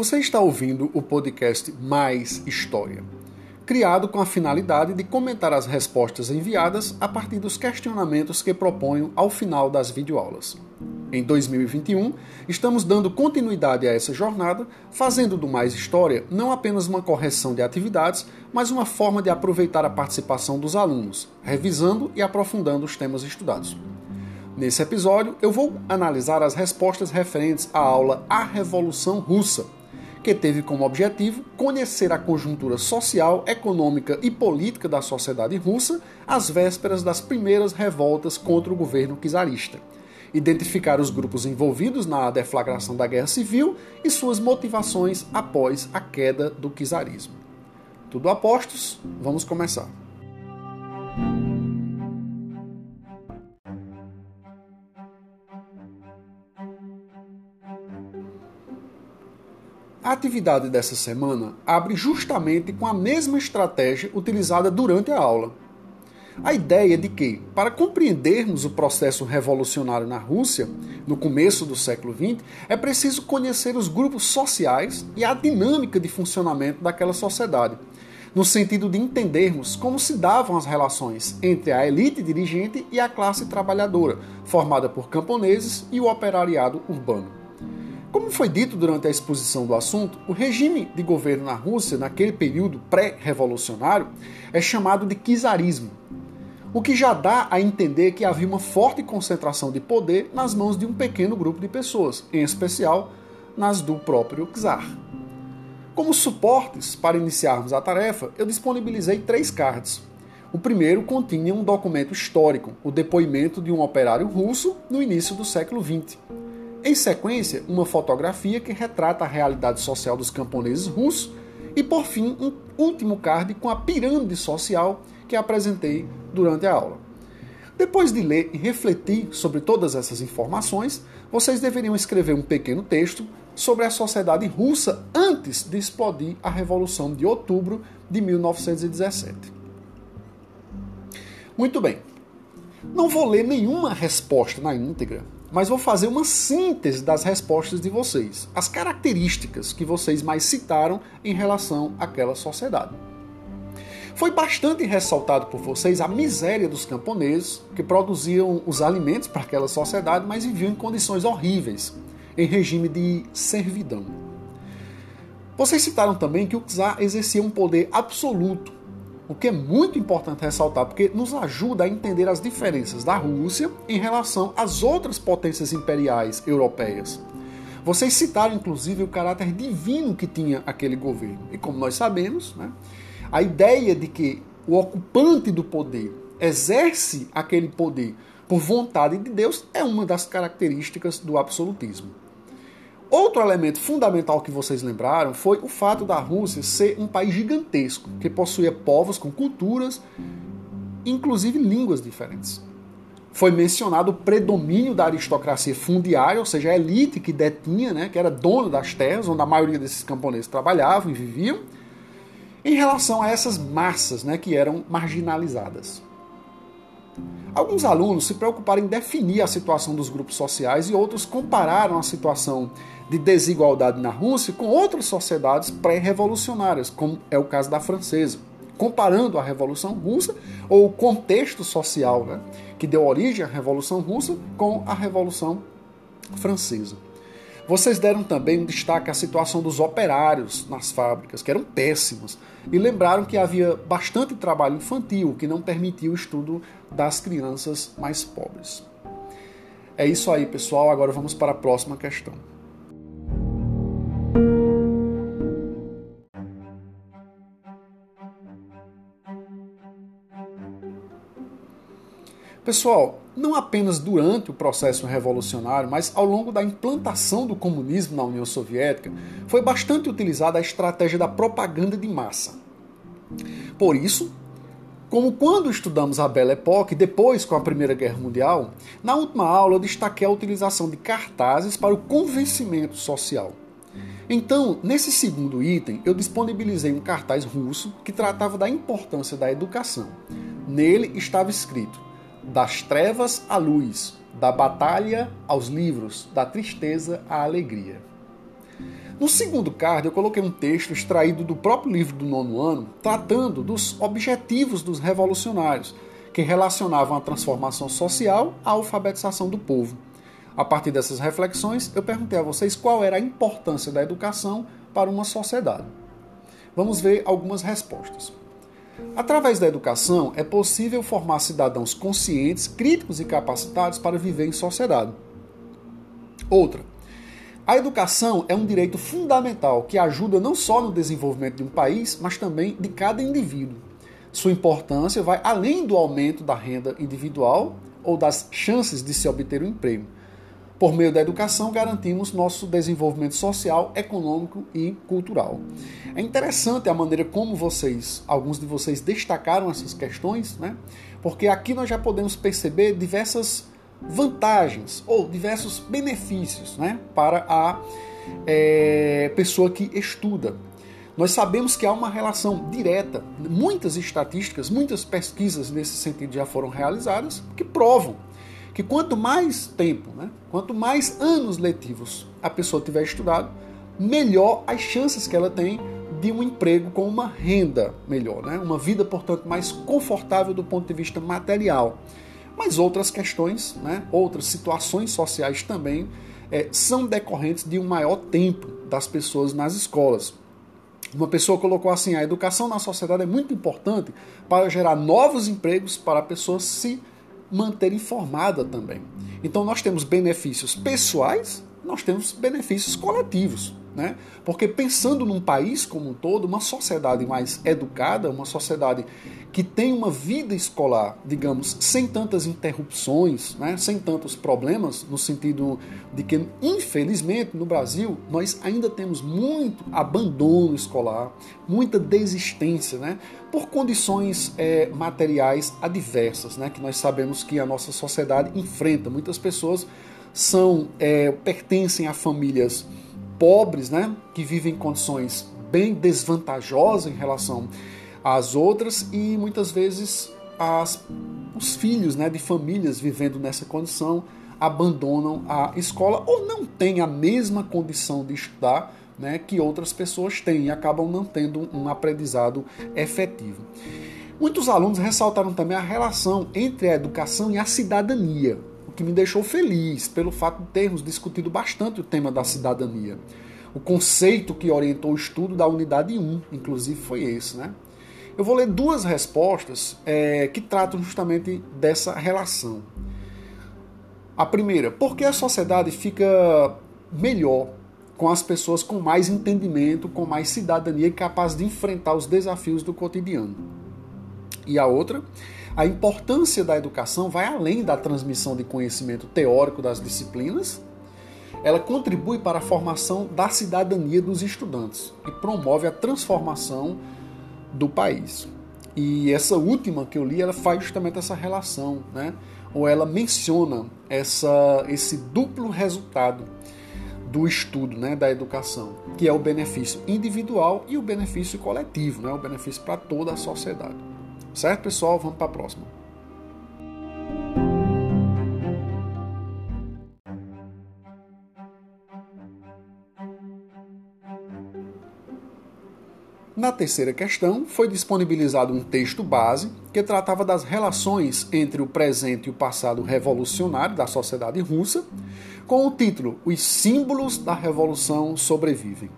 Você está ouvindo o podcast Mais História, criado com a finalidade de comentar as respostas enviadas a partir dos questionamentos que proponho ao final das videoaulas. Em 2021, estamos dando continuidade a essa jornada, fazendo do Mais História não apenas uma correção de atividades, mas uma forma de aproveitar a participação dos alunos, revisando e aprofundando os temas estudados. Nesse episódio, eu vou analisar as respostas referentes à aula A Revolução Russa, que teve como objetivo conhecer a conjuntura social, econômica e política da sociedade russa às vésperas das primeiras revoltas contra o governo czarista, identificar os grupos envolvidos na deflagração da guerra civil e suas motivações após a queda do czarismo. Tudo a postos, vamos começar. A atividade dessa semana abre justamente com a mesma estratégia utilizada durante a aula. A ideia de que, para compreendermos o processo revolucionário na Rússia, no começo do século XX, é preciso conhecer os grupos sociais e a dinâmica de funcionamento daquela sociedade, no sentido de entendermos como se davam as relações entre a elite dirigente e a classe trabalhadora, formada por camponeses e o operariado urbano. Como foi dito durante a exposição do assunto, o regime de governo na Rússia, naquele período pré-revolucionário, é chamado de czarismo, o que já dá a entender que havia uma forte concentração de poder nas mãos de um pequeno grupo de pessoas, em especial nas do próprio czar. Como suportes para iniciarmos a tarefa, eu disponibilizei três cards. O primeiro continha um documento histórico, o depoimento de um operário russo no início do século XX. Em sequência, uma fotografia que retrata a realidade social dos camponeses russos e, por fim, um último card com a pirâmide social que apresentei durante a aula. Depois de ler e refletir sobre todas essas informações, vocês deveriam escrever um pequeno texto sobre a sociedade russa antes de explodir a Revolução de Outubro de 1917. Muito bem. Não vou ler nenhuma resposta na íntegra, mas vou fazer uma síntese das respostas de vocês, as características que vocês mais citaram em relação àquela sociedade. Foi bastante ressaltado por vocês a miséria dos camponeses que produziam os alimentos para aquela sociedade, mas viviam em condições horríveis, em regime de servidão. Vocês citaram também que o czar exercia um poder absoluto o que é muito importante ressaltar, porque nos ajuda a entender as diferenças da Rússia em relação às outras potências imperiais europeias. Vocês citaram inclusive o caráter divino que tinha aquele governo. E como nós sabemos, né, a ideia de que o ocupante do poder exerce aquele poder por vontade de Deus é uma das características do absolutismo. Outro elemento fundamental que vocês lembraram foi o fato da Rússia ser um país gigantesco, que possuía povos com culturas, inclusive línguas diferentes. Foi mencionado o predomínio da aristocracia fundiária, ou seja, a elite que detinha, né, que era dona das terras, onde a maioria desses camponeses trabalhavam e viviam, em relação a essas massas né, que eram marginalizadas. Alguns alunos se preocuparam em definir a situação dos grupos sociais e outros compararam a situação de desigualdade na Rússia com outras sociedades pré-revolucionárias, como é o caso da francesa, comparando a Revolução Russa ou o contexto social né, que deu origem à Revolução Russa com a Revolução Francesa. Vocês deram também um destaque à situação dos operários nas fábricas, que eram péssimas, e lembraram que havia bastante trabalho infantil, que não permitia o estudo das crianças mais pobres. É isso aí, pessoal. Agora vamos para a próxima questão. Pessoal, não apenas durante o processo revolucionário, mas ao longo da implantação do comunismo na União Soviética, foi bastante utilizada a estratégia da propaganda de massa. Por isso, como quando estudamos a Belle Époque, depois com a Primeira Guerra Mundial, na última aula eu destaquei a utilização de cartazes para o convencimento social. Então, nesse segundo item, eu disponibilizei um cartaz russo que tratava da importância da educação. Nele estava escrito: das trevas à luz, da batalha aos livros, da tristeza à alegria. No segundo card, eu coloquei um texto extraído do próprio livro do nono ano, tratando dos objetivos dos revolucionários, que relacionavam a transformação social à alfabetização do povo. A partir dessas reflexões, eu perguntei a vocês qual era a importância da educação para uma sociedade. Vamos ver algumas respostas. Através da educação, é possível formar cidadãos conscientes, críticos e capacitados para viver em sociedade. Outra, a educação é um direito fundamental que ajuda não só no desenvolvimento de um país, mas também de cada indivíduo. Sua importância vai além do aumento da renda individual ou das chances de se obter um emprego. Por meio da educação, garantimos nosso desenvolvimento social, econômico e cultural. É interessante a maneira como vocês, alguns de vocês, destacaram essas questões, né? porque aqui nós já podemos perceber diversas vantagens ou diversos benefícios né? para a é, pessoa que estuda. Nós sabemos que há uma relação direta, muitas estatísticas, muitas pesquisas nesse sentido já foram realizadas, que provam que quanto mais tempo, né, quanto mais anos letivos a pessoa tiver estudado, melhor as chances que ela tem de um emprego com uma renda melhor, né? uma vida, portanto, mais confortável do ponto de vista material. Mas outras questões, né, outras situações sociais também é, são decorrentes de um maior tempo das pessoas nas escolas. Uma pessoa colocou assim: a educação na sociedade é muito importante para gerar novos empregos para a pessoa se manter informada também. Então nós temos benefícios pessoais, nós temos benefícios coletivos. Né? Porque pensando num país como um todo, uma sociedade mais educada, uma sociedade que tem uma vida escolar, digamos, sem tantas interrupções, né? sem tantos problemas, no sentido de que, infelizmente, no Brasil, nós ainda temos muito abandono escolar, muita desistência, né? por condições é, materiais adversas, né? que nós sabemos que a nossa sociedade enfrenta. Muitas pessoas são é, pertencem a famílias pobres, né, que vivem em condições bem desvantajosas em relação às outras e muitas vezes as, os filhos né, de famílias vivendo nessa condição abandonam a escola ou não têm a mesma condição de estudar né, que outras pessoas têm e acabam não tendo um aprendizado efetivo. Muitos alunos ressaltaram também a relação entre a educação e a cidadania que me deixou feliz pelo fato de termos discutido bastante o tema da cidadania. O conceito que orientou o estudo da unidade 1, inclusive, foi esse. Né? Eu vou ler duas respostas é, que tratam justamente dessa relação. A primeira, por que a sociedade fica melhor com as pessoas com mais entendimento, com mais cidadania capaz de enfrentar os desafios do cotidiano? E a outra, a importância da educação vai além da transmissão de conhecimento teórico das disciplinas. Ela contribui para a formação da cidadania dos estudantes e promove a transformação do país. E essa última que eu li, ela faz justamente essa relação, né? ou ela menciona essa, esse duplo resultado do estudo, né, da educação, que é o benefício individual e o benefício coletivo, né, o benefício para toda a sociedade. Certo, pessoal? Vamos para a próxima. Na terceira questão, foi disponibilizado um texto base que tratava das relações entre o presente e o passado revolucionário da sociedade russa, com o título Os símbolos da revolução sobrevivem.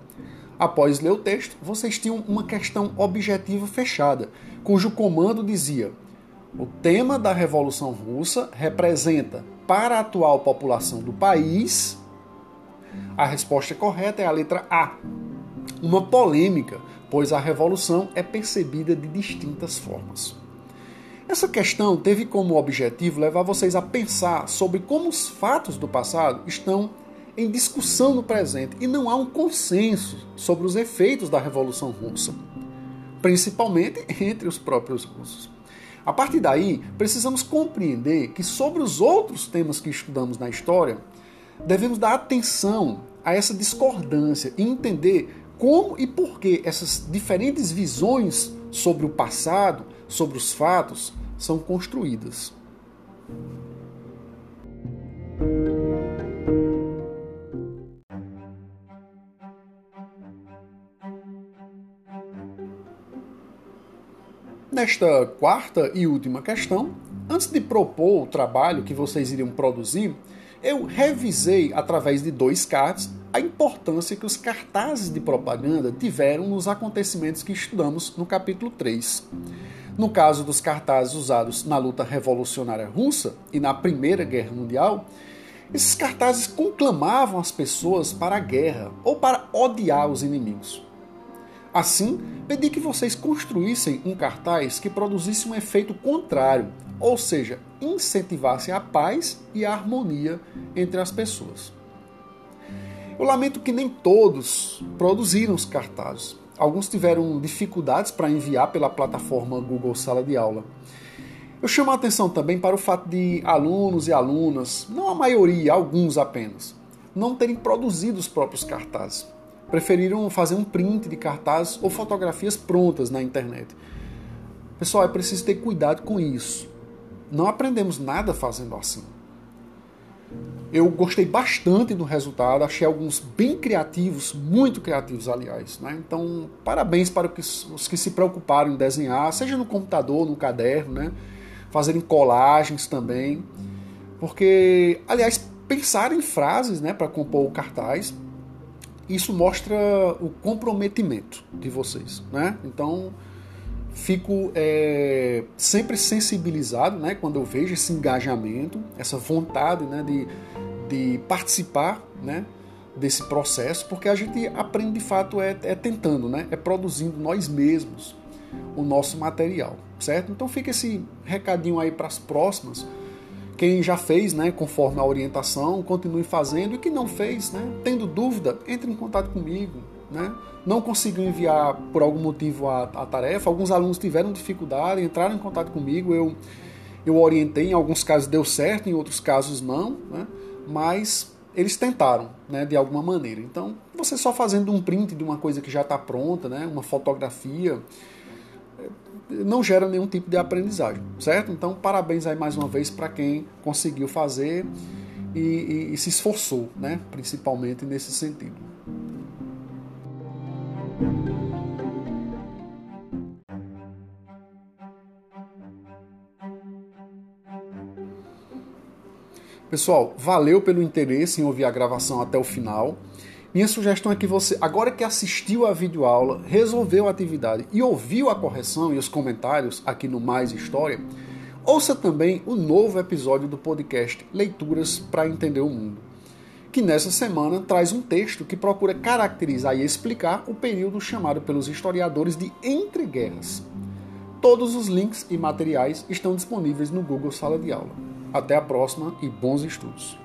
Após ler o texto, vocês tinham uma questão objetiva fechada, cujo comando dizia: o tema da Revolução Russa representa para a atual população do país. A resposta correta é a letra A. Uma polêmica, pois a revolução é percebida de distintas formas. Essa questão teve como objetivo levar vocês a pensar sobre como os fatos do passado estão em discussão no presente e não há um consenso sobre os efeitos da Revolução Russa principalmente entre os próprios russos. A partir daí, precisamos compreender que sobre os outros temas que estudamos na história, devemos dar atenção a essa discordância e entender como e por que essas diferentes visões sobre o passado, sobre os fatos, são construídas. Nesta quarta e última questão, antes de propor o trabalho que vocês iriam produzir, eu revisei através de dois cards a importância que os cartazes de propaganda tiveram nos acontecimentos que estudamos no capítulo 3. No caso dos cartazes usados na luta revolucionária russa e na Primeira Guerra Mundial, esses cartazes conclamavam as pessoas para a guerra ou para odiar os inimigos. Assim, pedi que vocês construíssem um cartaz que produzisse um efeito contrário, ou seja, incentivasse a paz e a harmonia entre as pessoas. Eu lamento que nem todos produziram os cartazes. Alguns tiveram dificuldades para enviar pela plataforma Google Sala de Aula. Eu chamo a atenção também para o fato de alunos e alunas, não a maioria, alguns apenas, não terem produzido os próprios cartazes preferiram fazer um print de cartazes ou fotografias prontas na internet. Pessoal, é preciso ter cuidado com isso. Não aprendemos nada fazendo assim. Eu gostei bastante do resultado, achei alguns bem criativos, muito criativos, aliás. Né? Então, parabéns para os que se preocuparam em desenhar, seja no computador, no caderno, né? fazerem colagens também. Porque, aliás, pensar em frases né, para compor o cartaz isso mostra o comprometimento de vocês, né? Então fico é, sempre sensibilizado, né, quando eu vejo esse engajamento, essa vontade, né, de, de participar, né, desse processo, porque a gente aprende de fato é, é tentando, né, é produzindo nós mesmos o nosso material, certo? Então fica esse recadinho aí para as próximas quem já fez, né, conforme a orientação, continue fazendo. E quem não fez, né, tendo dúvida, entre em contato comigo. Né? Não conseguiu enviar por algum motivo a, a tarefa. Alguns alunos tiveram dificuldade, entraram em contato comigo. Eu, eu orientei, em alguns casos deu certo, em outros casos não. Né? Mas eles tentaram, né, de alguma maneira. Então, você só fazendo um print de uma coisa que já está pronta, né, uma fotografia, não gera nenhum tipo de aprendizagem, certo? Então, parabéns aí mais uma vez para quem conseguiu fazer e, e, e, se esforçou, né? Principalmente nesse sentido. Pessoal, valeu pelo interesse em ouvir a gravação até o final. Minha sugestão é que você, agora que assistiu a videoaula, resolveu a atividade e ouviu a correção e os comentários aqui no Mais História, ouça também o novo episódio do podcast Leituras para Entender o Mundo, que nessa semana traz um texto que procura caracterizar e explicar o período chamado pelos historiadores de Entre Guerras. Todos os links e materiais estão disponíveis no Google Sala de Aula. Até a próxima e bons estudos!